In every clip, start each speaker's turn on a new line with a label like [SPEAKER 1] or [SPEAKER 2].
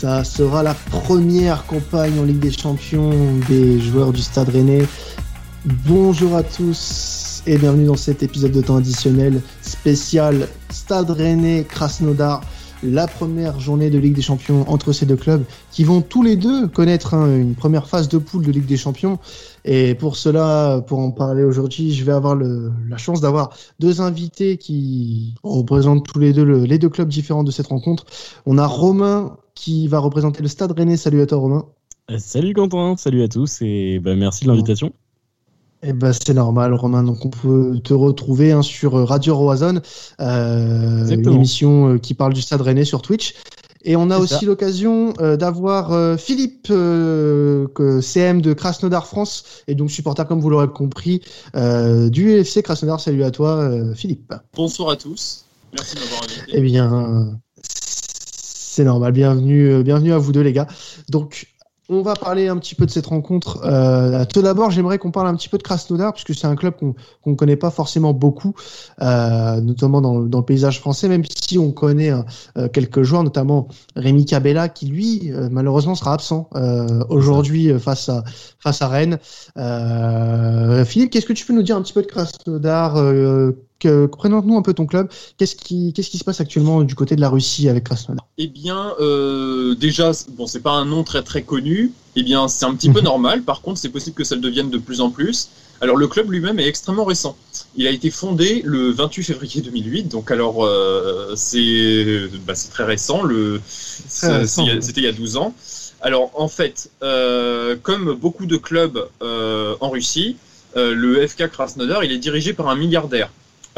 [SPEAKER 1] Ça sera la première campagne en Ligue des Champions des joueurs du Stade Rennais. Bonjour à tous et bienvenue dans cet épisode de temps additionnel spécial Stade Rennais Krasnodar la première journée de Ligue des Champions entre ces deux clubs qui vont tous les deux connaître hein, une première phase de poule de Ligue des Champions. Et pour cela, pour en parler aujourd'hui, je vais avoir la chance d'avoir deux invités qui représentent tous les deux les deux clubs différents de cette rencontre. On a Romain qui va représenter le Stade Rennais. Salut à toi Romain.
[SPEAKER 2] Euh, salut Quentin, salut à tous et bah, merci de l'invitation.
[SPEAKER 1] Eh ben, c'est normal, Romain. Donc, on peut te retrouver hein, sur Radio Roison, euh, une émission euh, qui parle du Stade Rennais sur Twitch. Et on a aussi l'occasion euh, d'avoir euh, Philippe, CM de Krasnodar France, et donc supporter, comme vous l'aurez compris, du UFC Krasnodar. Salut à toi, Philippe.
[SPEAKER 3] Bonsoir à tous. Merci de m'avoir invité.
[SPEAKER 1] Eh bien, c'est normal. Bienvenue, bienvenue à vous deux, les gars. Donc, on va parler un petit peu de cette rencontre. Euh, tout d'abord, j'aimerais qu'on parle un petit peu de Krasnodar, puisque c'est un club qu'on ne connaît pas forcément beaucoup, euh, notamment dans, le paysage français, même si on connaît euh, quelques joueurs, notamment Rémi Cabella, qui lui, malheureusement, sera absent aujourd'hui face à, face à Rennes. Philippe, qu'est-ce que tu peux nous dire un petit peu de Krasnodar Présente-nous un peu ton club. Qu'est-ce qui, qu'est-ce qui se passe actuellement du côté de la Russie avec Krasnodar?
[SPEAKER 3] Eh bien, euh, déjà, bon, c'est pas un nom très très connu. Eh bien, c'est un petit peu mhm. normal. Par contre, c'est possible que ça le devienne de plus en plus. Alors, le club lui-même est extrêmement récent. Il a été fondé le 28 février 2008. Donc, alors, euh, c'est, bah, c'est très récent. Le, c'était il y a 12 ans. Alors, en fait, euh, comme beaucoup de clubs en Russie, le FK Krasnodar, il est dirigé par un milliardaire.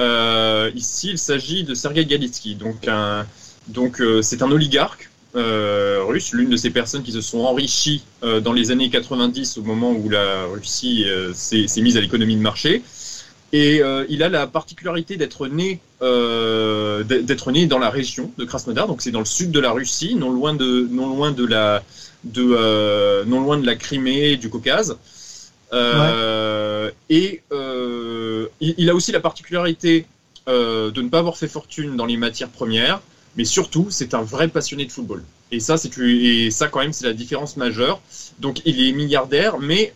[SPEAKER 3] Euh, ici, il s'agit de Sergei Galitsky. Donc, euh, c'est un oligarque euh, russe, l'une de ces personnes qui se sont enrichies dans les années 90 au moment où la Russie s'est mise à l'économie de marché. Et il a la particularité d'être né, dans la région de Krasnodar, donc c'est dans le sud de la Russie, non loin de la, de, non loin de la Crimée, du Caucase. Euh, et euh, il, a aussi la particularité euh, de ne pas avoir fait fortune dans les matières premières, mais surtout, c'est un vrai passionné de football. Et ça, c'est et ça quand même, c'est la différence majeure. Donc, il est milliardaire, mais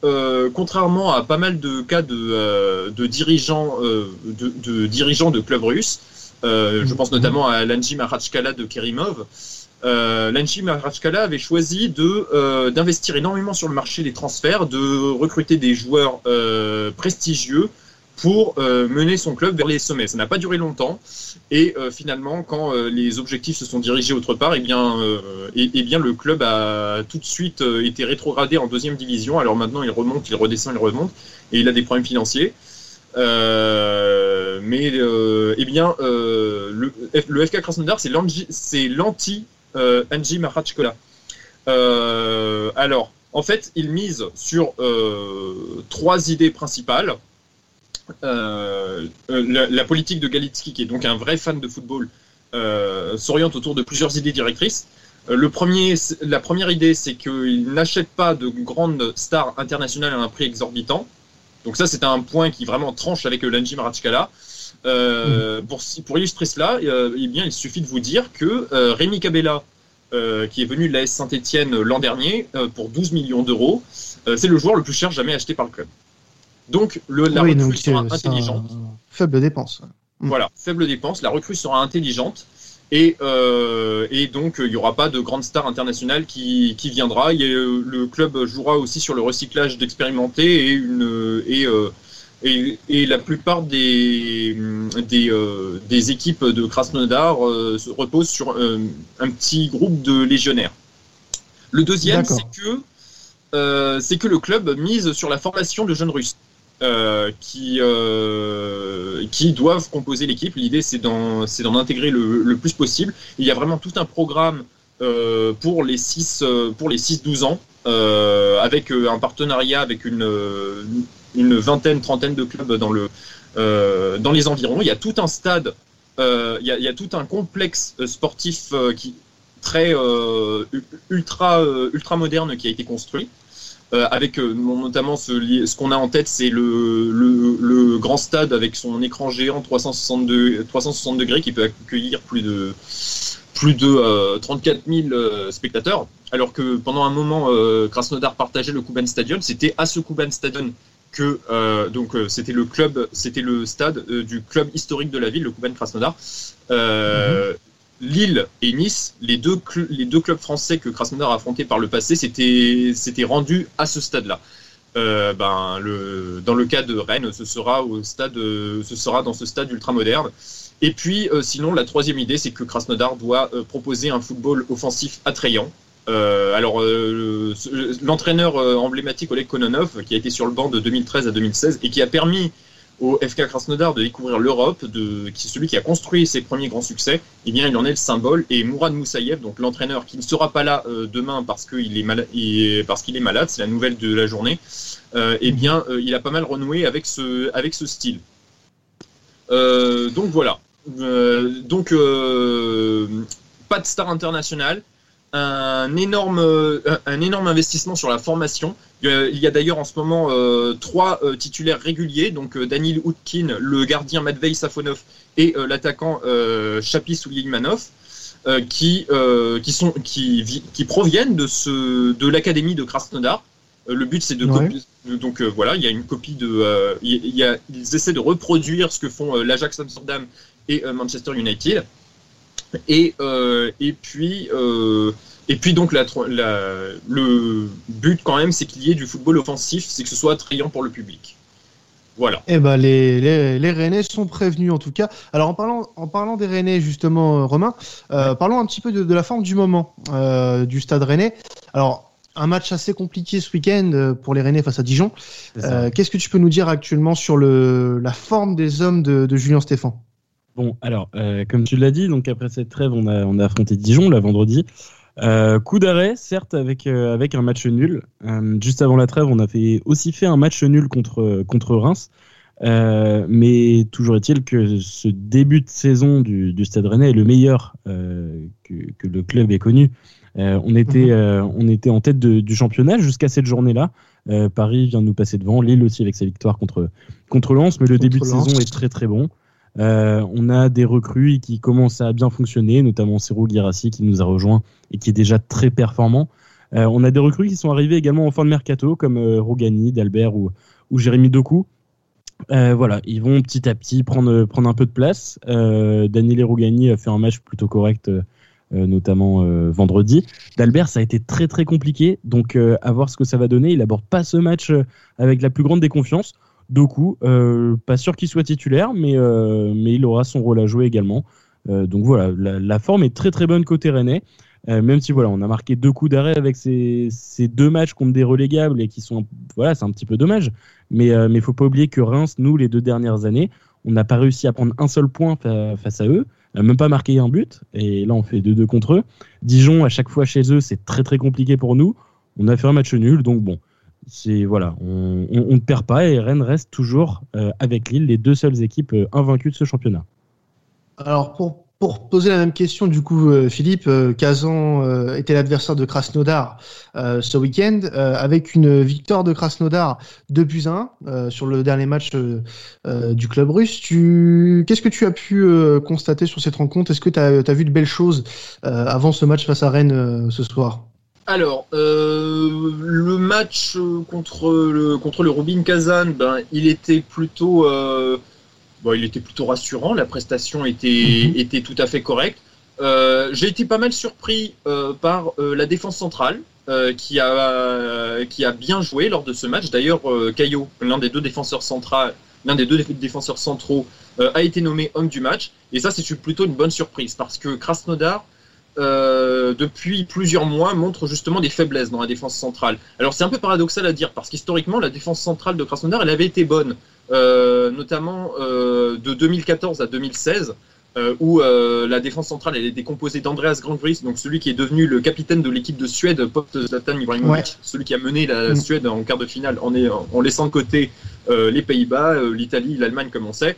[SPEAKER 3] contrairement à pas mal de cas de, de dirigeants, de, de, dirigeants de clubs russes, je pense mhm. notamment à Lanji Maratchkala de Kerimov, euh, Lanchi avait choisi euh, d'investir énormément sur le marché des transferts, de recruter des joueurs euh, prestigieux pour euh, mener son club vers les sommets. Ça n'a pas duré longtemps et finalement, quand les objectifs se sont dirigés autre part, eh bien, et, eh bien le club a tout de suite été rétrogradé en deuxième division. Alors maintenant, il remonte, il redescend, il remonte et il a des problèmes financiers. mais eh bien, le, le FK Krasnodar, c'est l'anti euh, Mahachkola. Euh, alors, en fait, il mise sur euh, trois idées principales. La, politique de Galitsky, qui est donc un vrai fan de football, s'oriente autour de plusieurs idées directrices. Le premier, la première idée, c'est qu'il n'achète pas de grandes stars internationales à un prix exorbitant. Donc ça, c'est un point qui vraiment tranche avec Lanji Marachkala. Euh, pour, pour, illustrer cela, euh, eh bien, il suffit de vous dire que euh, Rémi Cabella, qui est venu de l'AS Saint-Etienne l'an dernier pour 12 millions d'euros, c'est le joueur le plus cher jamais acheté par le club. Donc le, la recrue sera intelligente.
[SPEAKER 1] Faible dépense.
[SPEAKER 3] Mm. Voilà, faible dépense. La recrue sera intelligente. Et, et, donc, il n'y aura pas de grande star internationale qui, qui viendra. le club jouera aussi sur le recyclage d'expérimentés et, une, et et, la plupart des, des, euh, des équipes de Krasnodar euh, se reposent sur euh, un petit groupe de légionnaires. Le deuxième, c'est que, c'est que le club mise sur la formation de jeunes Russes. qui, qui doivent composer l'équipe. L'idée, c'est d'en, intégrer le, le, plus possible. Il y a vraiment tout un programme pour les 6 pour les 6-12 ans, avec un partenariat avec une, une vingtaine, trentaine de clubs dans, le, euh, dans les environs. Il y a tout un stade, euh, il, y a, tout un complexe euh, sportif qui très ultra ultra moderne qui a été construit. avec notamment ce, ce qu'on a en tête, c'est le, le, grand stade avec son écran géant 362, 360 degrés qui peut accueillir plus de plus de 34 000 spectateurs, alors que pendant un moment, Krasnodar partageait le Kuban Stadium. C'était à ce Kuban Stadium que donc c'était le club, c'était le stade du club historique de la ville, le Kuban Krasnodar. Lille et Nice, les deux, clubs français que Krasnodar a affrontés par le passé, c'était rendu à ce stade-là. Euh, ben, dans le cas de Rennes, ce sera, au stade, ce sera dans ce stade ultramoderne. Et puis, euh, sinon, la troisième idée, c'est que Krasnodar doit euh, proposer un football offensif attrayant. Alors, l'entraîneur emblématique Oleg Kononov, qui a été sur le banc de 2013 à 2016 et qui a permis au FK Krasnodar de découvrir l'Europe, qui celui qui a construit ses premiers grands succès, eh bien, il en est le symbole. Et Mourad Moussaïev, donc l'entraîneur qui ne sera pas là euh, demain parce qu'il est, est malade, c'est la nouvelle de la journée, euh, eh bien, euh, il a pas mal renoué avec ce, avec ce style. donc voilà. donc, pas de star international, un énorme, un énorme investissement sur la formation. Il y a d'ailleurs en ce moment euh, trois euh, titulaires réguliers, donc euh, Danil Utkin, le gardien Matvei Safonov et l'attaquant Chapi Soulimanov, qui, qui, sont, qui, qui proviennent de, ce, de l'académie de Krasnodar. le but c'est de donc voilà, il y a une copie de, il y a, ils essaient de reproduire ce que font l'Ajax Amsterdam et Manchester United. Et, et puis et puis donc la, le but quand même, c'est qu'il y ait du football offensif, c'est que ce soit attrayant pour le public. Voilà.
[SPEAKER 1] Eh ben les, les, les, Rennais sont prévenus en tout cas. Alors en parlant, en parlant des Rennais justement, euh, Romain, euh, parlons un petit peu de, la forme du moment euh, du Stade Rennais. Alors un match assez compliqué ce week-end pour les Rennais face à Dijon. Qu'est-ce que tu peux nous dire actuellement sur le, la forme des hommes de, de Julien Stéphan
[SPEAKER 2] Bon, alors comme tu l'as dit, donc après cette trêve, on a, on a affronté Dijon le vendredi. Euh, coup d'arrêt, certes, avec, euh, avec un match nul. Euh, juste avant la trêve, on a fait, aussi fait un match nul contre, contre Reims. mais toujours est-il que ce début de saison du, du Stade Rennais est le meilleur que, que, le club ait connu. on, était, on était en tête de, du championnat jusqu'à cette journée-là. Paris vient de nous passer devant, Lille aussi avec sa victoire contre, contre Lens, mais le début de saison est très très bon. Euh, on a des recrues qui commencent à bien fonctionner, notamment Ciro Girassi qui nous a rejoint et qui est déjà très performant. Euh, on a des recrues qui sont arrivées également en fin de mercato, comme euh, Rogani, Dalbert ou, Jérémy Doku. voilà, ils vont petit à petit prendre, prendre un peu de place. Daniel Rogani a fait un match plutôt correct, notamment vendredi. Dalbert, ça a été très très compliqué, donc à voir ce que ça va donner. Il aborde pas ce match avec la plus grande déconfiance. Doku, euh, pas sûr qu'il soit titulaire, mais, euh, mais il aura son rôle à jouer également. Euh, donc voilà, la, forme est très très bonne côté Rennais. même si voilà, on a marqué deux coups d'arrêt avec ces, ces, deux matchs contre des relégables et qui sont voilà, c'est un petit peu dommage. Mais il ne faut pas oublier que Reims, nous, les deux dernières années, on n'a pas réussi à prendre un seul point face à eux, même pas marqué un but. Et là, on fait 2-2 contre eux. Dijon, à chaque fois chez eux, c'est très très compliqué pour nous. On a fait un match nul, donc bon, c'est voilà, on, ne perd pas et Rennes reste toujours euh, avec Lille les deux seules équipes euh, invaincues de ce championnat.
[SPEAKER 1] Alors pour, poser la même question du coup euh, Philippe, Kazan était l'adversaire de Krasnodar ce week-end avec une victoire de Krasnodar 2 buts 1 sur le dernier match du club russe. Qu'est-ce que tu as pu constater sur cette rencontre? Est-ce que tu as, vu de belles choses avant ce match face à Rennes ce soir?
[SPEAKER 3] Alors, euh, le match contre le, contre le Rubin Kazan, ben, il était plutôt, euh, bon, il était plutôt rassurant. La prestation était, mhm. était tout à fait correcte. Euh, j'ai été pas mal surpris par la défense centrale qui, a, qui a bien joué lors de ce match. D'ailleurs, Caillot, l'un des deux défenseurs centraux, l'un des deux défenseurs centraux, a été nommé homme du match. Et ça, c'est plutôt une bonne surprise parce que Krasnodar euh, depuis plusieurs mois, montre justement des faiblesses dans la défense centrale. Alors c'est un peu paradoxal à dire, parce qu'historiquement, la défense centrale de Krasnodar, elle avait été bonne, euh, notamment euh, de 2014 à 2016. où la défense centrale elle était composée d'Andreas Grandvries, donc celui qui est devenu le capitaine de l'équipe de Suède post-Zlatan Ibrahimovic, celui qui a mené la. Suède en quart de finale en, en laissant de côté les Pays-Bas, l'Italie, l'Allemagne comme on sait.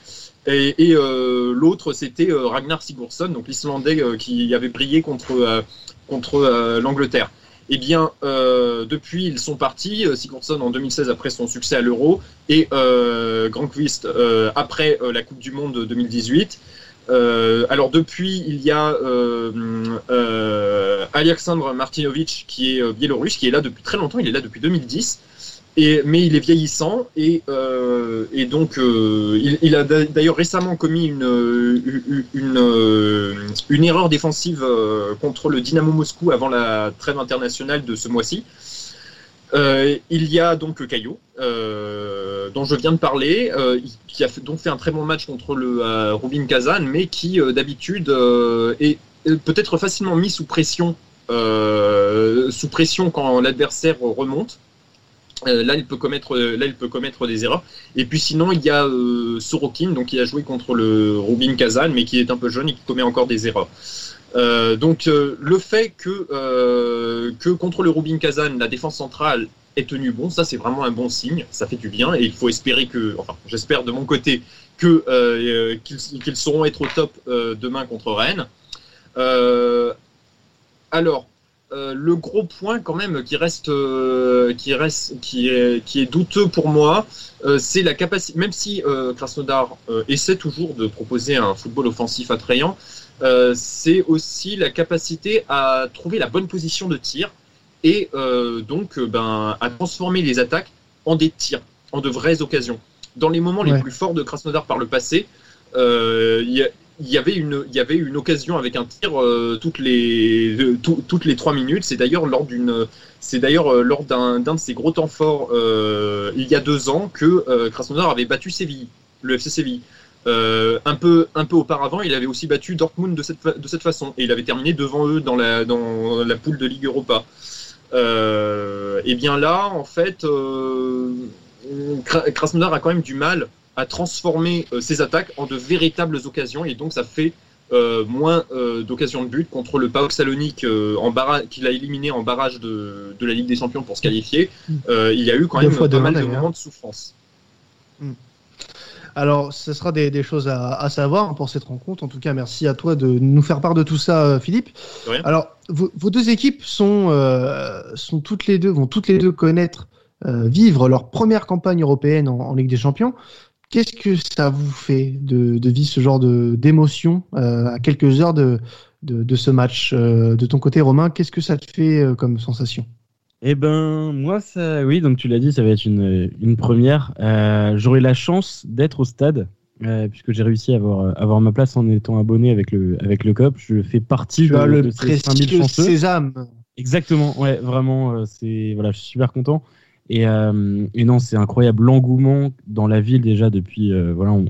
[SPEAKER 3] Et, euh, l'autre, c'était euh, Ragnar Sigurdsson, donc l'Islandais euh, qui avait brillé contre, contre l'Angleterre. Eh bien, depuis, ils sont partis. Sigurdsson en 2016 après son succès à l'Euro et Grandqvist après la Coupe du Monde 2018. Euh, alors depuis, il y a euh, euh, Alexandre Martinovic qui est biélorusse, qui est là depuis très longtemps, il est là depuis 2010. Mais il est vieillissant et, et donc il, il, a d'ailleurs récemment commis une, une, erreur défensive contre le Dynamo Moscou avant la trêve internationale de ce mois-ci. Euh, il y a donc Caillot, euh, dont je viens de parler, euh, qui a donc fait un très bon match contre le Rubin Kazan, mais qui d'habitude est peut-être facilement mis sous pression, sous pression quand l'adversaire remonte. Là, il peut commettre, là, il peut commettre des erreurs. Et puis sinon, il y a Sorokin, donc qui a joué contre le Rubin Kazan, mais qui est un peu jeune et qui commet encore des erreurs. Euh, donc euh, le fait que, euh, que contre le Rubin Kazan, la défense centrale est tenue bon, ça c'est vraiment un bon signe, ça fait du bien et il faut espérer que, enfin j'espère de mon côté que qu'ils sauront être au top demain contre Rennes. alors le gros point quand même qui reste, qui reste, qui est, qui est douteux pour moi, c'est la capacité. Même si Krasnodar essaie toujours de proposer un football offensif attrayant, euh, c'est aussi la capacité à trouver la bonne position de tir et euh, donc euh, ben, à transformer les attaques en des tirs, en de vraies occasions. Dans les moments les plus forts de Krasnodar par le passé, il y, avait une, il y avait une occasion avec un tir toutes les toutes les trois minutes. C'est d'ailleurs lors d'une, c'est d'ailleurs lors d'un de ces gros temps forts il y a deux ans que Krasnodar avait battu Séville, le FC Séville. Euh, un, peu, un peu auparavant, il avait aussi battu Dortmund de cette, de cette façon. Et il avait terminé devant eux dans la, dans la poule de Ligue Europa. Euh, et bien là, en fait, euh, Krasnodar a quand même du mal à transformer euh, ses attaques en de véritables occasions. Et donc, ça fait moins d'occasions de but contre le PAOK Salonique en qu'il a éliminé en barrage de, de, la Ligue des Champions pour se qualifier. Mm. il y a eu quand même pas mal de moments de souffrance.
[SPEAKER 1] Mm. Alors, ce sera des, choses à, savoir pour cette rencontre. En tout cas, merci à toi de nous faire part de tout ça, euh, Philippe. Alors, vos, deux équipes sont, euh, sont toutes les deux, vont toutes les deux connaître, euh, vivre leur première campagne européenne en, Ligue des Champions. Qu'est-ce que ça vous fait de, vivre ce genre d'émotion à quelques heures de, de ce match De ton côté, Romain, qu'est-ce que ça te fait comme sensation?
[SPEAKER 2] Eh ben, moi, ça, oui, donc tu l'as dit, ça va être une, une première. Euh, J'aurai la chance d'être au stade, euh, puisque j'ai réussi à avoir, avoir ma place en étant abonné avec le, avec le COP. Je fais partie
[SPEAKER 1] tu de, le de ces 5000 chanceux. Sésame.
[SPEAKER 2] Exactement, ouais, vraiment, euh, c'est, voilà, je suis super content. Et, euh, et non, c'est incroyable l'engouement dans la ville déjà depuis, euh, voilà, on,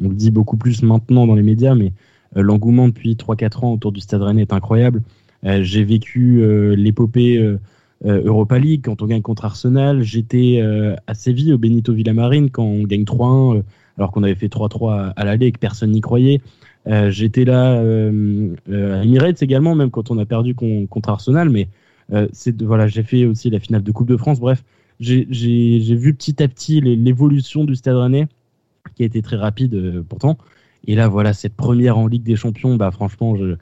[SPEAKER 2] le dit beaucoup plus maintenant dans les médias, mais l'engouement depuis 3-4 ans autour du Stade Rennais est incroyable. j'ai vécu l'épopée euh, Europa League quand on gagne contre Arsenal. J'étais euh, à Séville au Benito Villamarine quand on gagne 3-1 euh, alors qu'on avait fait 3-3 à, l'aller et que personne n'y croyait. J'étais là à Emirates également, même quand on a perdu contre Arsenal. Mais voilà, j'ai fait aussi la finale de Coupe de France. Bref, j'ai vu petit à petit l'évolution du Stade Rennais, qui a été très rapide pourtant. Et là, voilà, cette première en Ligue des Champions, bah franchement, je,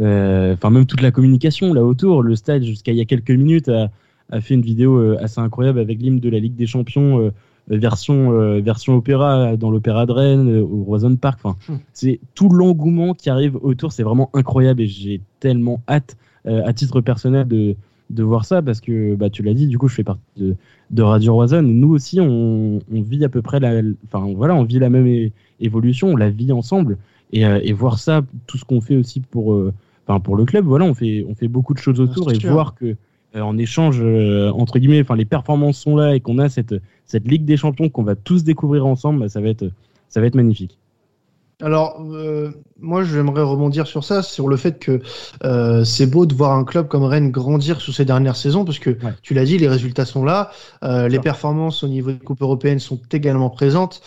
[SPEAKER 2] euh, enfin même toute la communication là autour. Le stade jusqu'à il y a quelques minutes a, fait une vidéo euh, assez incroyable avec l'hymne de la Ligue des Champions euh, version version opéra dans l'opéra de Rennes au Roison Park. Enfin, hmm. c'est tout l'engouement qui arrive autour, c'est vraiment incroyable et j'ai tellement hâte à titre personnel de de voir ça parce que bah tu l'as dit du coup je fais partie de, de Radio Roison nous aussi on, on, vit à peu près la enfin voilà on vit la même évolution on la vit ensemble. Et, et voir ça tout ce qu'on fait aussi pour enfin pour le club, voilà, on fait on fait beaucoup de choses autour. Et voir que euh, en échange euh, entre guillemets, enfin les performances sont là et qu'on a cette cette Ligue des Champions qu'on va tous découvrir ensemble, bah, ça va être ça va être magnifique.
[SPEAKER 1] Alors, euh, moi, j'aimerais rebondir sur ça, sur le fait que c'est beau de voir un club comme Rennes grandir sur ces dernières saisons, parce que tu l'as dit, les résultats sont là, les performances au niveau des coupes européennes sont également présentes.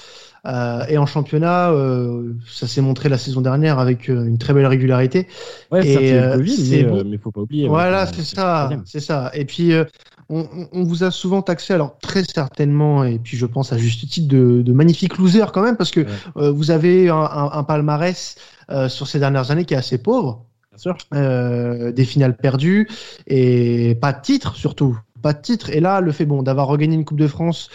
[SPEAKER 1] Euh, et en championnat, euh, ça s'est montré la saison dernière avec euh, une très belle régularité.
[SPEAKER 2] Ouais, et le Covid, mais, il faut pas oublier.
[SPEAKER 1] Voilà, c'est ça, c'est ça. Et puis on, on, vous a souvent taxé, alors très certainement, et puis je pense à juste titre de, de magnifiques losers quand même, parce que vous avez un, un, un palmarès sur ces dernières années qui est assez pauvre.
[SPEAKER 2] Bien sûr.
[SPEAKER 1] des finales perdues et pas de titre surtout pas de titre. Et là, le fait bon d'avoir regagné une Coupe de France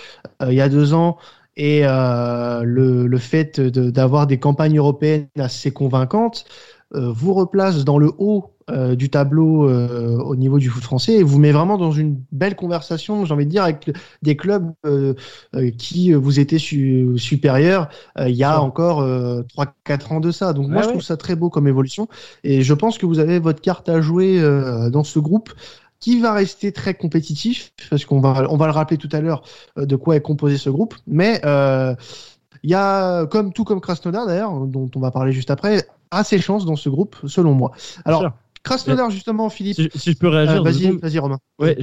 [SPEAKER 1] il y a deux ans, et le, le, fait d'avoir des campagnes européennes assez convaincantes vous replace dans le haut euh, du tableau euh, au niveau du foot français et vous met vraiment dans une belle conversation, j'ai envie de dire, avec des clubs euh, qui vous étaient supérieurs il y a encore 3-4 ans de ça. Donc moi, je trouve ça très beau comme évolution et je pense que vous avez votre carte à jouer dans ce groupe qui va rester très compétitif parce qu'on va on va le rappeler tout à l'heure de quoi est composé ce groupe, mais il y a, comme tout comme Krasnodar d'ailleurs, dont on va parler juste après, assez chance dans ce groupe, selon moi. Alors, Krasnodar, justement, Philippe.
[SPEAKER 2] Si, je peux réagir.
[SPEAKER 1] Euh, vas-y, vas-y, Romain.
[SPEAKER 2] Ouais,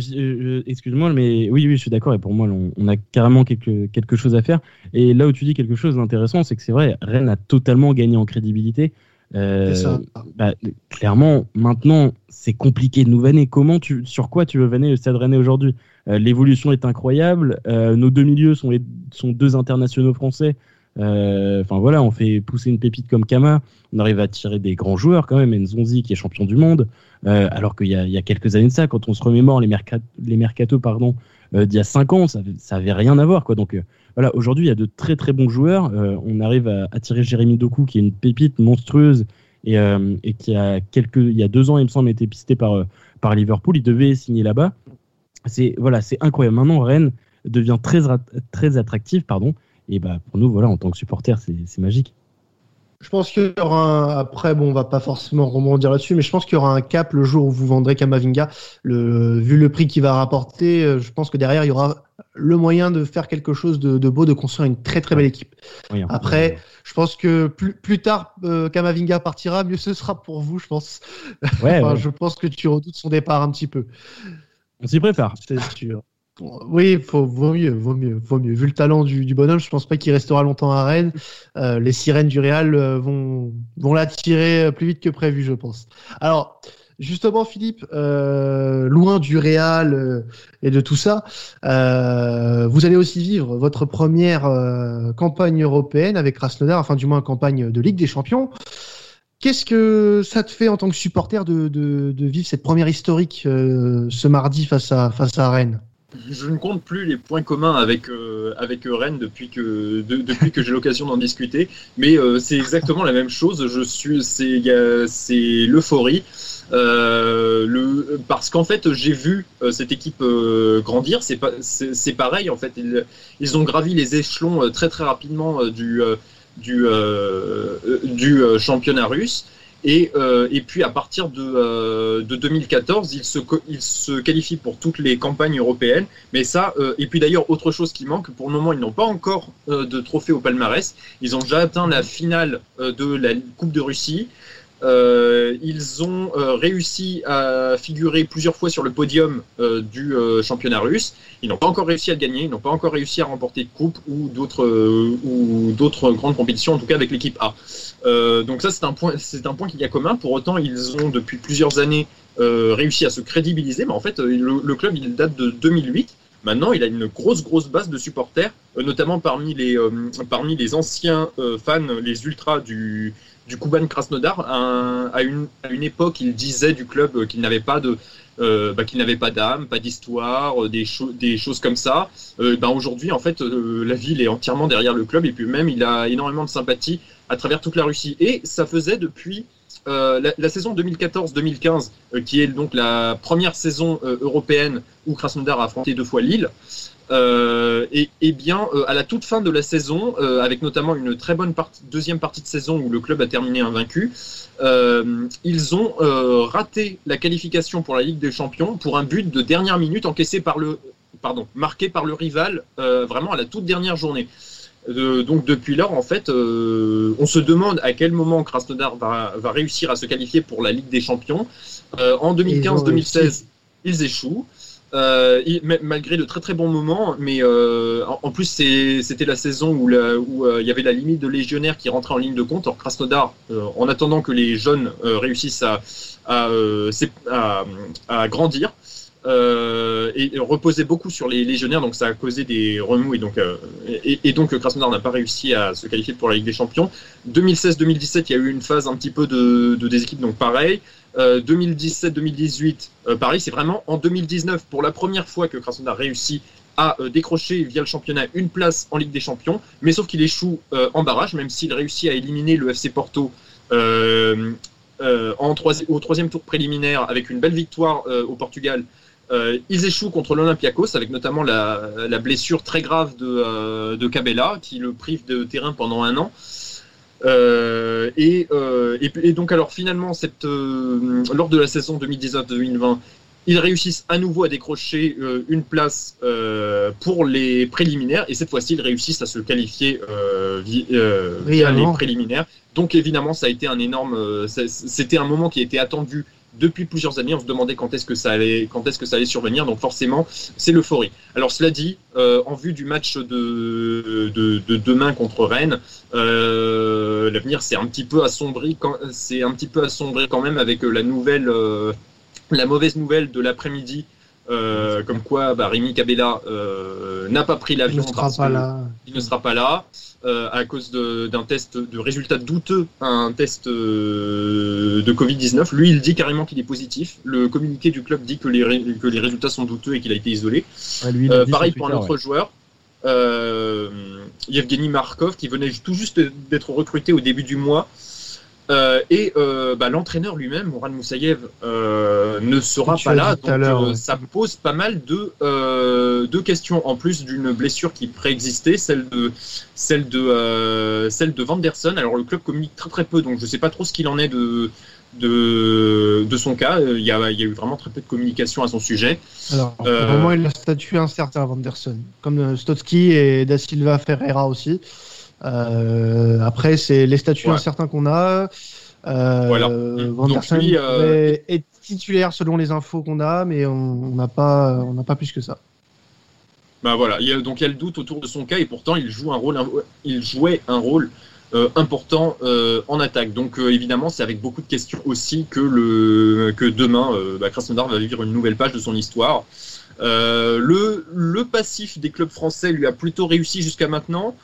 [SPEAKER 2] excuse-moi, mais oui, oui, je suis d'accord. Et pour moi, on, a carrément quelque, quelque chose à faire. Et là où tu dis quelque chose d'intéressant, c'est que c'est vrai, Rennes a totalement gagné en crédibilité. Euh, ça. Bah, clairement, maintenant, c'est compliqué de nous vanner. Comment tu, sur quoi tu veux vanner le Stade Rennais aujourd'hui? Euh, L'évolution est incroyable. nos deux milieux sont, sont deux internationaux français. Euh, enfin voilà, on fait pousser une pépite comme Kama, on arrive à tirer des grands joueurs quand même, Nzonzi qui est champion du monde, euh, alors qu'il y, y, a quelques années de ça, quand on se remémore les, mercat les mercato pardon, euh, d'il y a 5 ans, ça, ça avait rien à voir quoi. Donc voilà, aujourd'hui il y a de très très bons joueurs, on arrive à, à, tirer Jérémy Doku qui est une pépite monstrueuse et, et, qui a quelques, il y a deux ans il me semble, été pisté par par Liverpool, il devait signer là-bas. C'est voilà, c'est incroyable. Maintenant Rennes devient très très attractif, pardon. Et bah, pour nous, voilà, en tant que supporter, c'est magique.
[SPEAKER 1] Je pense qu'il y aura un... après, bon, on va pas forcément rebondir là-dessus, mais je pense qu'il y aura un cap le jour où vous vendrez Kamavinga. Le... Vu le prix qu'il va rapporter, euh, je pense que derrière, il y aura le moyen de faire quelque chose de, beau, de construire une très très belle équipe. après, je pense que plus, plus tard euh, Kamavinga partira, mieux ce sera pour vous, je pense. Ouais, Je pense que tu redoutes son départ un petit peu.
[SPEAKER 2] On s'y prépare.
[SPEAKER 1] C'est sûr. Oui, faut, vaut mieux, vaut mieux, vaut mieux. Vu le talent du, bonhomme, je pense pas qu'il restera longtemps à Rennes. Euh, les sirènes du Real euh, vont, vont l'attirer plus vite que prévu, je pense. Alors, justement, Philippe, euh, loin du Real et de tout ça, vous allez aussi vivre votre première campagne européenne avec Krasnodar, enfin du moins campagne de Ligue des Champions. Qu'est-ce que ça te fait en tant que supporter de, de, de vivre cette première historique ce mardi face à, face à Rennes?
[SPEAKER 3] Je ne compte plus les points communs avec, euh, avec Rennes depuis que, depuis que j'ai l'occasion d'en discuter, mais euh, c'est exactement la même chose. Je suis, c'est l'euphorie. Euh, le, parce qu'en fait, j'ai vu cette équipe grandir. C'est pas, c'est pareil en fait. Ils, ils, ont gravi les échelons très très rapidement du du, du championnat russe. Et, euh, et, puis à partir de, euh, de 2014, il se, il se qualifie pour toutes les campagnes européennes. Mais ça, euh, et puis d'ailleurs, autre chose qui manque, pour le moment, ils n'ont pas encore euh, de trophée au palmarès. Ils ont déjà atteint la finale euh, de la Coupe de Russie. Euh, ils ont euh, réussi à figurer plusieurs fois sur le podium euh, du championnat russe. Ils n'ont pas encore réussi à gagner, ils n'ont pas encore réussi à remporter de coupe ou d'autres grandes compétitions, en tout cas avec l'équipe A. donc ça c'est un point point qu'il y a commun. Pour autant, ils ont depuis plusieurs années réussi à se crédibiliser, mais en fait le, club il date de 2008. Maintenant, il a une grosse, grosse base de supporters, notamment parmi les, parmi les anciens fans, les ultras du, du Kuban Krasnodar. à, une, époque, il disait du club qu'il n'avait pas de euh, bah, qu'il n'avait pas d'âme, pas d'histoire, euh, des, choses comme ça. Euh, ben aujourd'hui, en fait, la ville est entièrement derrière le club et puis même il a énormément de sympathie à travers toute la Russie. Et ça faisait depuis la, saison 2014-2015, qui est donc la première saison européenne où Krasnodar a affronté deux fois Lille. Euh, et, et, bien, euh, à la toute fin de la saison, euh, avec notamment une très bonne partie, deuxième partie de saison où le club a terminé invaincu, ils ont raté la qualification pour la Ligue des Champions pour un but de dernière minute encaissé par le, pardon, marqué par le rival, vraiment à la toute dernière journée. donc depuis lors, en fait, on se demande à quel moment Krasnodar va, va, réussir à se qualifier pour la Ligue des Champions. en 2015-2016, ils échouent. Euh, malgré de très très bons moments, mais euh, en, plus c'était la saison où, euh, il y avait la limite de légionnaires qui rentrait en ligne de compte. Or Krasnodar, en attendant que les jeunes réussissent à, grandir, et, reposait beaucoup sur les légionnaires, donc ça a causé des remous et donc et, et, donc Krasnodar n'a pas réussi à se qualifier pour la Ligue des Champions. 2016-2017, il y a eu une phase un petit peu de, de des équipes, donc pareil. 2017-2018, euh, euh, pareil, c'est vraiment en 2019, pour la première fois que Krasnodar réussit a décroché via le championnat une place en Ligue des Champions, mais sauf qu'il échoue en barrage, même s'il réussit à éliminer le FC Porto au troisième tour préliminaire avec une belle victoire au Portugal euh, ils échouent contre l'Olympiakos avec notamment la, blessure très grave de, euh, de Cabella qui le prive de terrain pendant un an. Euh, et, donc alors finalement cette, lors de la saison 2019-2020 ils réussissent à nouveau à décrocher une place pour les préliminaires et cette fois-ci ils réussissent à se qualifier via les préliminaires. Donc évidemment ça a été un énorme, c'était un moment qui a été attendu depuis plusieurs années. On se demandait quand est-ce que ça allait, quand est-ce que ça allait survenir. Donc forcément, c'est l'euphorie. Alors cela dit, euh, en vue du match de, de, demain contre Rennes, euh, l'avenir c'est un petit peu assombri. C'est un petit peu assombri quand même avec la nouvelle, euh, la mauvaise nouvelle de l'après-midi. Comme quoi bah, Rémi Cabella n'a pas pris l'avion
[SPEAKER 1] parce
[SPEAKER 3] qu'il ne sera pas là. Euh, à cause d'un test de résultat douteux, un test euh, de Covid-19. Lui, il dit carrément qu'il est positif. Le communiqué du club dit que les, que les résultats sont douteux et qu'il a été isolé. Euh, pareil pour un autre joueur. Yevgeny Markov qui venait tout juste d'être recruté au début du mois euh, et euh, bah, l'entraîneur lui-même, Mourad Moussaïev, euh, ne sera pas là. Donc ça pose pas mal de, de questions, en plus d'une blessure qui préexistait, celle de, celle, de, celle de Vanderson. Alors le club communique très très peu, donc je ne sais pas trop ce qu'il en est de, de, de son cas. Il y, a, il y, a, eu vraiment très peu de communication à son sujet.
[SPEAKER 1] Alors, vraiment, il a statut incertain, Vanderson, comme Stotsky et Da Silva Ferreira aussi. Euh, après, c'est les statuts incertains qu'on a. Euh, voilà. Vanderson euh, est titulaire selon les infos qu'on a, mais on n'a pas, on n'a pas plus que ça.
[SPEAKER 3] Bah voilà, il y a, donc il y a le doute autour de son cas et pourtant il joue un rôle, il jouait un rôle important en attaque. Donc évidemment, c'est avec beaucoup de questions aussi que le que demain, bah, Krasnodar va vivre une nouvelle page de son histoire. le, le passif des clubs français lui a plutôt réussi jusqu'à maintenant.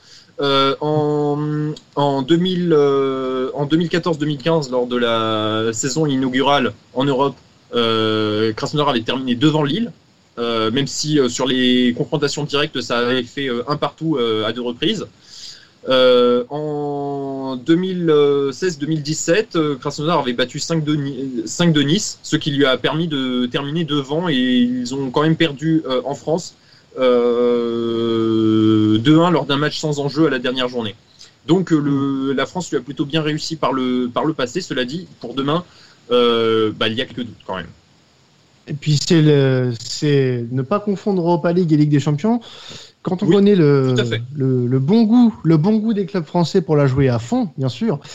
[SPEAKER 3] Euh, en, en, 2000, euh, 2014-2015, lors de la saison inaugurale en Europe, euh, Krasnodar avait terminé devant Lille, même si sur les confrontations directes, ça avait fait un partout à deux reprises. en 2016-2017, Krasnodar avait battu 5 de, 5 de Nice, ce qui lui a permis de terminer devant et ils ont quand même perdu en France 2-1 lors d'un match sans enjeu à la dernière journée. Donc euh, le, la France lui a plutôt bien réussi par le, par le passé. Cela dit, pour demain, euh, bah, il y a quelques doutes quand même.
[SPEAKER 1] Et puis c'est ne pas confondre Europa League et Ligue des Champions. Quand on connaît le, le, le, bon goût, le bon goût des clubs français pour la jouer à fond, bien sûr, euh,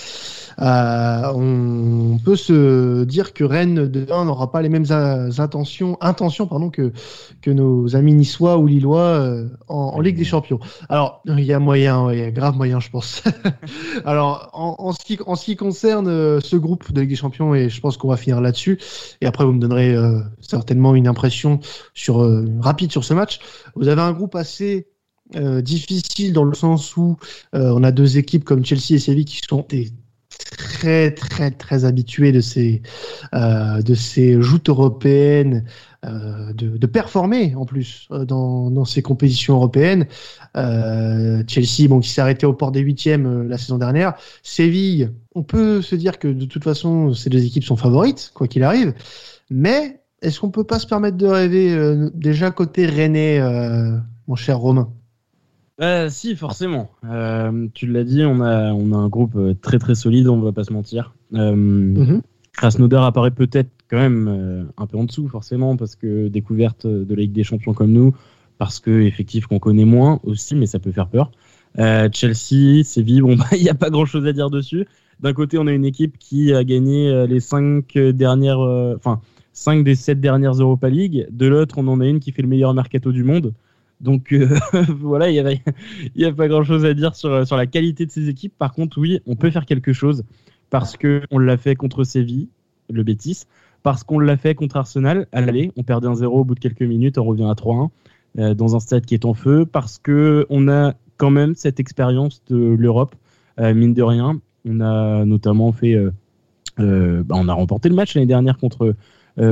[SPEAKER 1] on peut se dire que Rennes de n'aura pas les mêmes intentions, intentions pardon, que, que nos amis niçois ou lillois euh, en, Ligue des Champions. Alors, il y a moyen, il y a grave moyen, je pense. Alors, en, ce qui, en ce qui concerne euh, ce groupe de Ligue des Champions, et je pense qu'on va finir là-dessus, et après vous me donnerez certainement une impression sur, rapide sur ce match. Vous avez un groupe assez difficile dans le sens où on a deux équipes comme Chelsea et Séville qui sont des très très très habitué de ces euh, de ces joutes européennes, euh, de, de, performer en plus euh, dans, dans ces compétitions européennes. Euh, Chelsea, bon, qui s'est arrêté au port des huitièmes euh, la saison dernière. Séville, on peut se dire que de toute façon ces deux équipes sont favorites quoi qu'il arrive, mais est-ce qu'on peut pas se permettre de rêver déjà côté Rennais, mon cher Romain?
[SPEAKER 2] Euh, si, forcément. Euh, tu l'as dit, on a, on a un groupe euh, très très solide, on va pas se mentir. Euh, mhm. Krasnodar apparaît peut-être quand même euh, un peu en dessous, forcément, parce que découverte de la Ligue des Champions comme nous, parce que effectif qu'on connaît moins aussi, mais ça peut faire peur. Chelsea, Séville, bon, il n'y a pas grand-chose à dire dessus. D'un côté, on a une équipe qui a gagné les cinq dernières, enfin, cinq des sept dernières Europa League. De l'autre, on en a une qui fait le meilleur mercato du monde. Donc euh, voilà, il n'y a, a, pas grand-chose à dire sur, la qualité de ces équipes. Par contre, oui, on peut faire quelque chose parce qu'on l'a fait contre Séville, le Bétis, parce qu'on l'a fait contre Arsenal à. On perdait un 0 au bout de quelques minutes, on revient à 3-1 euh, dans un stade qui est en feu, parce qu'on a quand même cette expérience de l'Europe, euh, mine de rien. On a notamment fait... Bah, on a remporté le match l'année dernière contre,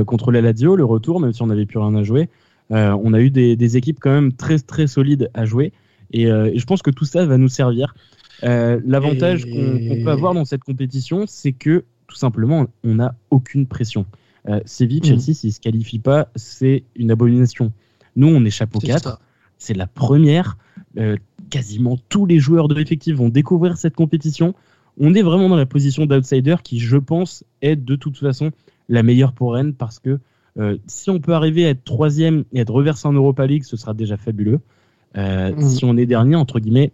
[SPEAKER 2] contre la Lazio, le retour, même si on n'avait plus rien à jouer. On a eu des, équipes quand même très très solides à jouer. Et, je pense que tout ça va nous servir. L'avantage qu'on peut avoir dans cette compétition, c'est que tout simplement, on n'a aucune pression. Séville, mm. Chelsea, s'ils ne se qualifient pas, c'est une abomination. Nous, on est chapeau 4. C'est la première. quasiment tous les joueurs de l'effectif vont découvrir cette compétition on est vraiment dans la position d'outsider qui, je pense, est de toute façon la meilleure pour Rennes parce que euh, si on peut arriver à être troisième et être reversé en Europa League, ce sera déjà fabuleux. Euh, mm. Si on est dernier, entre guillemets,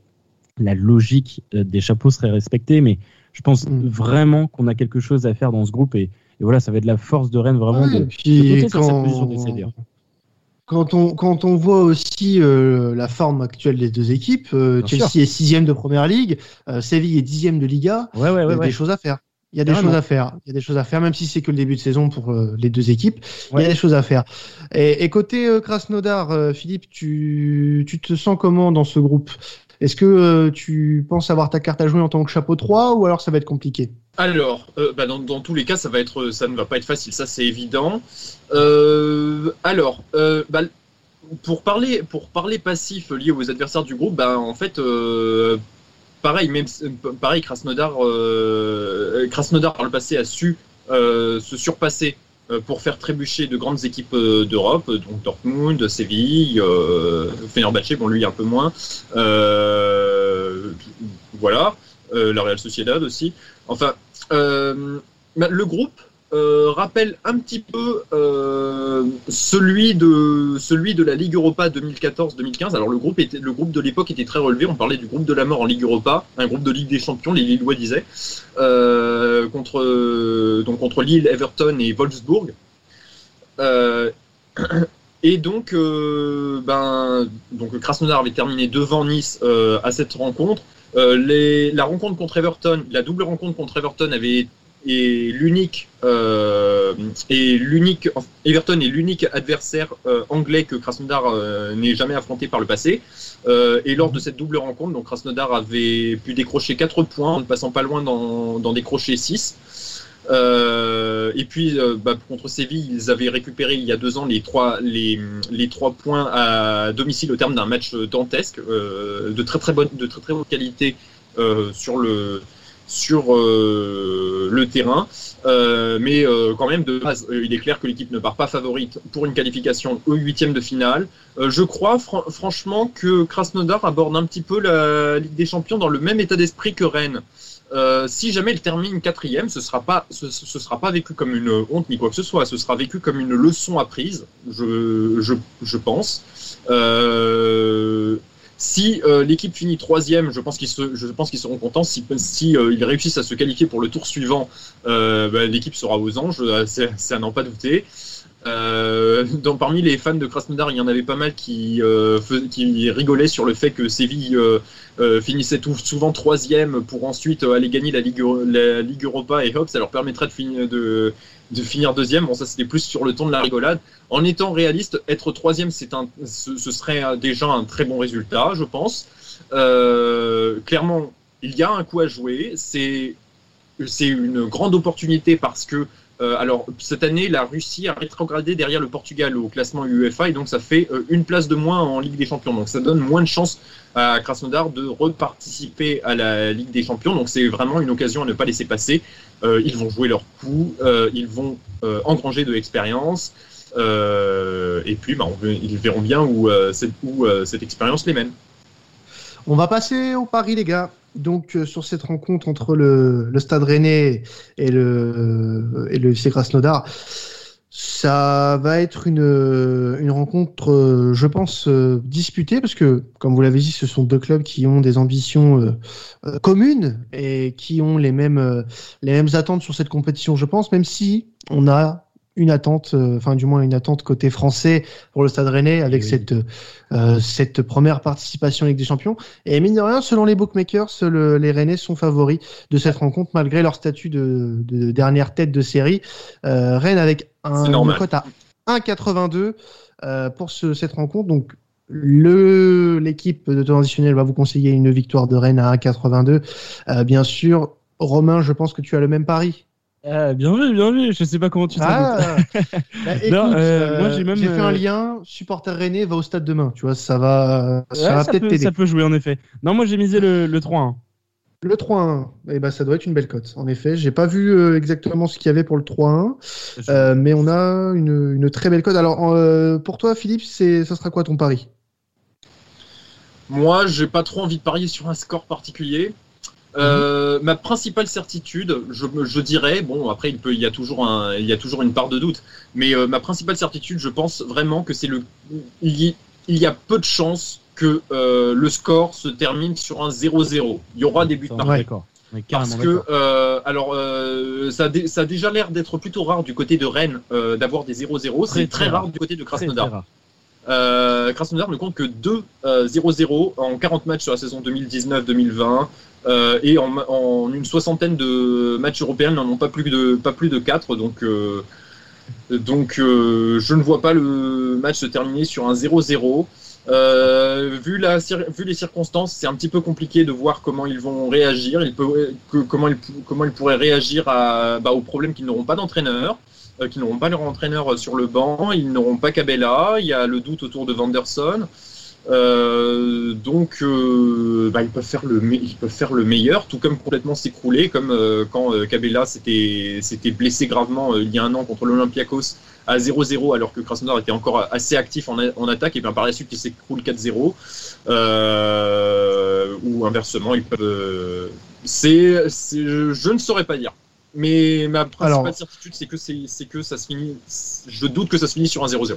[SPEAKER 2] la logique euh, des chapeaux serait respectée, mais je pense mm. vraiment qu'on a quelque chose à faire dans ce groupe et, voilà, ça va être la force de Rennes vraiment de,
[SPEAKER 1] de sur cette position d'outsider. Quand on, quand on voit aussi euh, la forme actuelle des deux équipes, euh, Chelsea est sixième de Première Ligue, euh, Séville est dixième de Liga,
[SPEAKER 2] ouais, ouais,
[SPEAKER 1] il y a des choses à faire. Il y a des choses à faire. Il y a des choses à faire, même si c'est que le début de saison pour les deux équipes. Il y a des choses à faire. Et, et côté Krasnodar, Philippe, tu, tu te sens comment dans ce groupe? Est-ce que tu penses avoir ta carte à jouer en tant que chapeau 3 ou alors ça va être compliqué?
[SPEAKER 3] Alors, euh, bah dans, dans, tous les cas, ça va être, ça ne va pas être facile, ça c'est évident. Euh, alors, euh, bah, pour parler, pour parler passif lié aux adversaires du groupe, bah, en fait, euh, pareil, même pareil, Krasnodar, euh, Krasnodar par le passé a su euh, se surpasser pour faire trébucher de grandes équipes d'Europe, donc Dortmund, Séville, Fenerbahçe, bon lui un peu moins, voilà, la Real Sociedad aussi. Enfin, euh, bah, le groupe euh, rappelle un petit peu euh, celui, de, celui de la Ligue Europa 2014-2015. Alors le groupe, était, le groupe de l'époque était très relevé, on parlait du groupe de la mort en Ligue Europa, un groupe de Ligue des Champions, les Lillois disaient, contre, donc contre Lille, Everton et Wolfsburg. et donc, ben, donc Krasnodar avait terminé devant Nice à cette rencontre. Euh, la rencontre contre Everton, la double rencontre contre Everton avait et l'unique euh, l'unique Everton est l'unique adversaire euh, anglais que Krasnodar euh, n'ait jamais affronté par le passé. Euh, et lors de cette double rencontre, donc Krasnodar avait pu décrocher 4 points en ne passant pas loin d'en décrocher 6. Euh, et puis euh, bah, contre Séville, ils avaient récupéré il y a deux ans les trois, les, les trois points à domicile au terme d'un match dantesque de très très bonne de très très bonne qualité sur le sur euh, le terrain. mais quand même, de base, il est clair que l'équipe ne part pas favorite pour une qualification au huitième de finale. je crois franchement que Krasnodar aborde un petit peu la Ligue des Champions dans le même état d'esprit que Rennes. Euh, si jamais il termine quatrième, ce sera ce, sera pas vécu comme une honte ni quoi que ce soit. Ce sera vécu comme une leçon apprise, je, je pense. Euh, si euh, l'équipe finit troisième, je pense qu'ils seront contents. Si, si ils réussissent à se qualifier pour le tour suivant, bah, l'équipe sera aux anges, c'est à n'en pas douter. Euh, parmi les fans de Krasnodar, il y en avait pas mal qui, euh, rigolaient sur le fait que Séville euh, euh finissait souvent troisième pour ensuite aller gagner la Ligue, Europa et hop, ça leur permettrait de de, de finir deuxième. Bon, ça c'était plus sur le ton de la rigolade. En étant réaliste, être troisième, c'est un, ce, serait déjà un très bon résultat, je pense. clairement, il y a un coup à jouer. C'est c'est une grande opportunité parce que euh, alors, cette année, la Russie a rétrogradé derrière le Portugal au classement UEFA et donc ça fait euh, une place de moins en Ligue des Champions. Donc ça donne moins de chances à Krasnodar de reparticiper à la Ligue des Champions. Donc c'est vraiment une occasion à ne pas laisser passer. Euh, ils vont jouer leur coup, ils vont engranger de l'expérience. et puis, bah, ils verront bien où, cette, où cette expérience les mène.
[SPEAKER 1] On va passer au pari, les gars donc euh, sur cette rencontre entre le, le Stade Rennais et le et le FC Krasnodar, ça va être une, une rencontre, euh, je pense, euh, disputée parce que, comme vous l'avez dit, ce sont deux clubs qui ont des ambitions communes et qui ont les mêmes les mêmes attentes sur cette compétition, je pense, même si on a une attente, euh, enfin du moins une attente côté français pour le Stade Rennais avec cette euh, cette première participation avec des Champions. Et mine de rien, selon les bookmakers, les Rennais sont favoris de cette rencontre malgré leur statut de, de dernière tête de série. Euh, Rennes avec un une cote à 1,82 euh, pour ce, cette rencontre. Donc le l'équipe de transitionnel va vous conseiller une victoire de Rennes à 1,82. Euh, bien sûr, Romain, je pense que tu as le même pari.
[SPEAKER 2] Ah, bien vu, bien vu. Je sais pas comment tu t'en
[SPEAKER 1] Ah, bah, écoute,
[SPEAKER 2] Non, euh,
[SPEAKER 1] euh,
[SPEAKER 2] moi, j'ai même,
[SPEAKER 1] fait un
[SPEAKER 2] euh,
[SPEAKER 1] lien. Supporter Rennais va au stade demain. Tu vois, ça va, ça
[SPEAKER 2] Ouais,
[SPEAKER 1] va
[SPEAKER 2] ça,
[SPEAKER 1] peut-être
[SPEAKER 2] peut,
[SPEAKER 1] t'aider.
[SPEAKER 2] ça peut jouer en effet. Non, moi j'ai misé le, le 3-1.
[SPEAKER 1] Le 3-1, eh ben, ça doit être une belle cote. En effet, j'ai pas vu euh, exactement ce qu'il y avait pour le 3-1, euh, mais on a une, une très belle cote. Alors, euh, pour toi, Philippe, c'est, ça sera quoi ton pari?
[SPEAKER 3] Moi, j'ai pas trop envie de parier sur un score particulier. Euh, Ma principale certitude, je, je dirais, bon après il peut, il y a toujours un, il y a toujours une part de doute, mais euh, ma principale certitude, je pense vraiment que c'est le, il y, a peu de chances que euh, le score se termine sur un 0-0. Il y aura des buts par.
[SPEAKER 2] D'accord.
[SPEAKER 3] Parce que, euh, alors, euh, ça, a dé- ça a déjà l'air d'être plutôt rare du côté de Rennes euh, d'avoir des 0-0.
[SPEAKER 2] Très,
[SPEAKER 3] C'est très
[SPEAKER 2] très
[SPEAKER 3] rare du côté de Krasnodar. Euh, Krasnodar ne compte que 2 euh, 0-0 en 40 matchs sur la saison 2019-2020 euh, et en, une soixantaine de matchs européens, ils n'en ont pas plus de pas plus de 4 donc euh, donc je ne vois pas le match se terminer sur un 0-0. Euh, vu, la, vu les circonstances, c'est un petit peu compliqué de voir comment ils vont réagir, comment, ils, comment ils pourraient réagir à, bah, aux problèmes qu'ils n'auront pas d'entraîneur, euh, qu'ils n'auront pas leur entraîneur sur le banc, ils n'auront pas Cabella, il y a le doute autour de Vanderson. Euh, donc, euh, bah, ils, peuvent faire le, meilleur, tout comme complètement s'écrouler, comme euh, quand euh, Cabella s'était blessé gravement euh, il y a un an contre l'Olympiakos à 0-0, alors que Krasnodar était encore assez actif en, attaque, et bien par la suite il s'écroule 4-0. Euh, ou inversement, ils peuvent. euh, je ne saurais pas dire. Mais ma principale
[SPEAKER 1] Alors-
[SPEAKER 3] certitude, c'est que, c'est, que ça se finit. Je doute que ça se finisse sur un 0-0.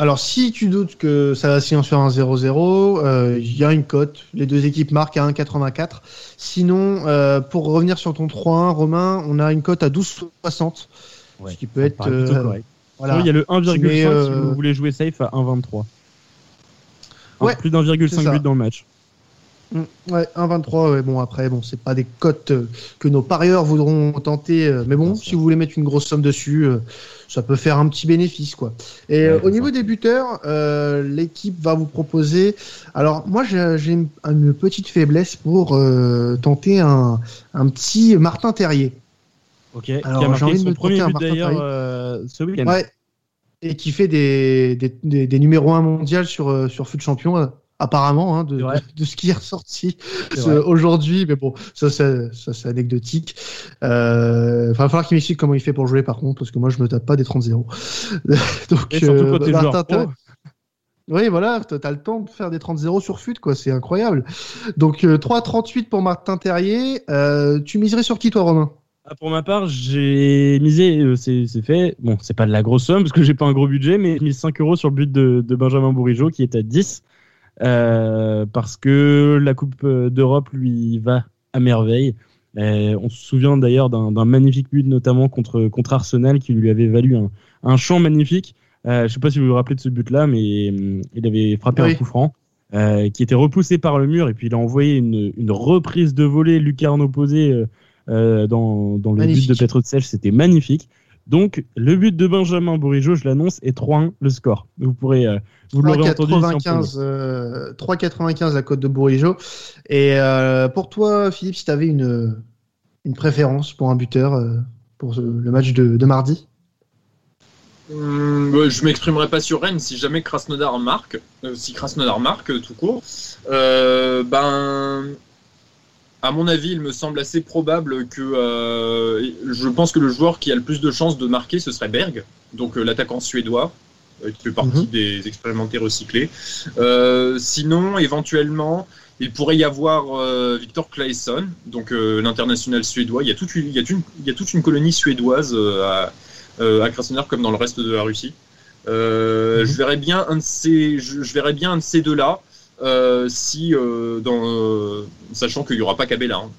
[SPEAKER 1] Alors, si tu doutes que ça va se finir sur un 0-0, euh, il y a une cote. Les deux équipes marquent à 1,84. Sinon, euh, pour revenir sur ton 3-1, Romain, on a une cote à 12,60.
[SPEAKER 2] Ouais,
[SPEAKER 1] ce qui peut être. euh, voilà.
[SPEAKER 2] Il y a le 1,5
[SPEAKER 1] Mais,
[SPEAKER 2] si vous voulez jouer safe à 1,23. Un-
[SPEAKER 1] Ouais,
[SPEAKER 2] plus d'1,5
[SPEAKER 1] c'est ça.
[SPEAKER 2] but dans le match.
[SPEAKER 1] Mm, Ouais, 1,23. Ouais, bon, après, bon, c'est pas des cotes euh, que nos parieurs voudront tenter. euh, mais bon, si vous voulez mettre une grosse somme dessus, euh, ça peut faire un petit bénéfice, quoi. Et
[SPEAKER 2] Ouais,
[SPEAKER 1] au niveau des buteurs, l'équipe va vous proposer. Alors, moi, j'ai une, une petite faiblesse pour tenter un, un petit Martin Terrier.
[SPEAKER 2] Ok.
[SPEAKER 1] Alors, j'ai envie de me
[SPEAKER 2] premier but
[SPEAKER 1] Martin
[SPEAKER 2] d'ailleurs
[SPEAKER 1] Terrier.
[SPEAKER 2] ce week-end.
[SPEAKER 1] Ouais. Et qui fait des, des, des, des numéros 1 mondial sur, sur Foot Champion, apparemment, hein, de, de, de ce qui est ressorti aujourd'hui. Mais bon, ça, c'est ça, c'est anecdotique. Euh, va falloir qu'il m'explique comment il fait pour jouer, par contre, parce que moi, je me tape pas des 30-0. Donc,
[SPEAKER 2] Et surtout
[SPEAKER 1] euh,
[SPEAKER 2] quand t'es.
[SPEAKER 1] Terrier- oui, voilà, t'as t'as le temps de faire des 30-0 sur FUT, quoi, c'est incroyable. Donc, euh, 3-38 pour Martin Terrier. Euh, tu miserais sur qui, toi, Romain?
[SPEAKER 2] Ah, pour ma part, j'ai misé, euh, c'est c'est fait. Bon, c'est pas de la grosse somme parce que j'ai pas un gros budget, mais j'ai mis 5 euros sur le but de, de Benjamin Bourigeau qui est à 10. Euh, parce que la Coupe euh, d'Europe lui va à merveille. Euh, on se souvient d'ailleurs d'un magnifique but, notamment contre, contre Arsenal, qui lui avait valu un, un champ magnifique. Euh, je sais pas si vous vous rappelez de ce but-là, mais hum, il avait frappé
[SPEAKER 1] Oui.
[SPEAKER 2] un coup franc. euh, qui était repoussé par le mur et puis il a envoyé une, une reprise de volée lucarne opposée euh, dans, dans le
[SPEAKER 1] Magnifique.
[SPEAKER 2] but de Petro c'était magnifique. Donc le but de Benjamin Bourigeau, je l'annonce, est 3-1 le score. Vous pourrez, euh, vous l'aurez entendu. ici en premier.
[SPEAKER 1] 3,95 euh, 3,95 la cote de Bourigeau. Et euh, pour toi, Philippe, si tu avais une, une préférence pour un buteur euh, pour ce- le match de, de mardi?
[SPEAKER 3] Hum, je m'exprimerai pas sur Rennes si jamais Krasnodar marque, euh, si Krasnodar marque tout court. Euh, ben, à mon avis, il me semble assez probable que euh, je pense que le joueur qui a le plus de chances de marquer, ce serait Berg, donc euh, l'attaquant suédois, euh, qui fait partie
[SPEAKER 1] Mhm.
[SPEAKER 3] des expérimentés recyclés. Euh, sinon, éventuellement, il pourrait y avoir euh, Victor Claesson, donc euh, l'international suédois. Il y a toute une, il y a une, il y a toute une colonie suédoise euh, à, euh, à Krasnodar comme dans le reste de la Russie. Euh,
[SPEAKER 1] Mhm.
[SPEAKER 3] Je verrais bien un de ces, je, je verrais bien un de ces deux-là, euh, si euh, dans, euh, sachant qu'il y aura pas Cabella. hein.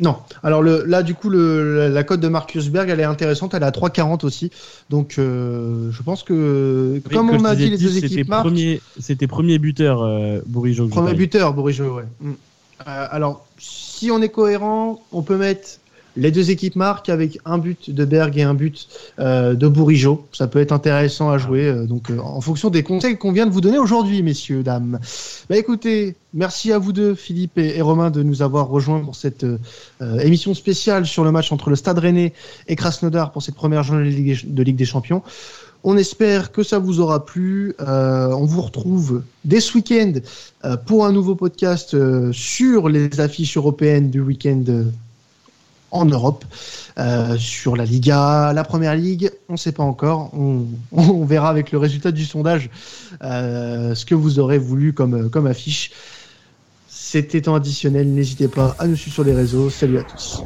[SPEAKER 1] Non. Alors le, là, du coup, le, la, cote de Marcus Berg, elle est intéressante. Elle est à 3,40 aussi. Donc, euh, je pense que,
[SPEAKER 2] Oui,
[SPEAKER 1] comme on a dit, les deux
[SPEAKER 2] 10, c'était
[SPEAKER 1] équipes marquent.
[SPEAKER 2] premier, c'était premier buteur euh, Bourigeau.
[SPEAKER 1] Premier buteur, Bourigeau, ouais. Mm. Euh, alors, si on est cohérent, on peut mettre Les deux équipes marquent avec un but de Berg et un but euh, de Bourigeau. Ça peut être intéressant à jouer. euh, donc, euh, en fonction des conseils qu'on vient de vous donner aujourd'hui, messieurs, dames. Bah, écoutez, merci à vous deux, Philippe et, Romain, de nous avoir rejoints pour cette émission spéciale sur le match entre le Stade Rennais et Krasnodar pour cette première journée de Ligue, de Ligue des Champions. On espère que ça vous aura plu. On vous retrouve dès ce week-end pour un nouveau podcast sur les affiches européennes du week-end en Europe, euh, sur la Liga, la Première Ligue. On ne sait pas encore. On, verra avec le résultat du sondage euh, ce que vous aurez voulu comme, comme affiche. C'était temps additionnel. N'hésitez pas à nous suivre sur les réseaux. Salut à tous.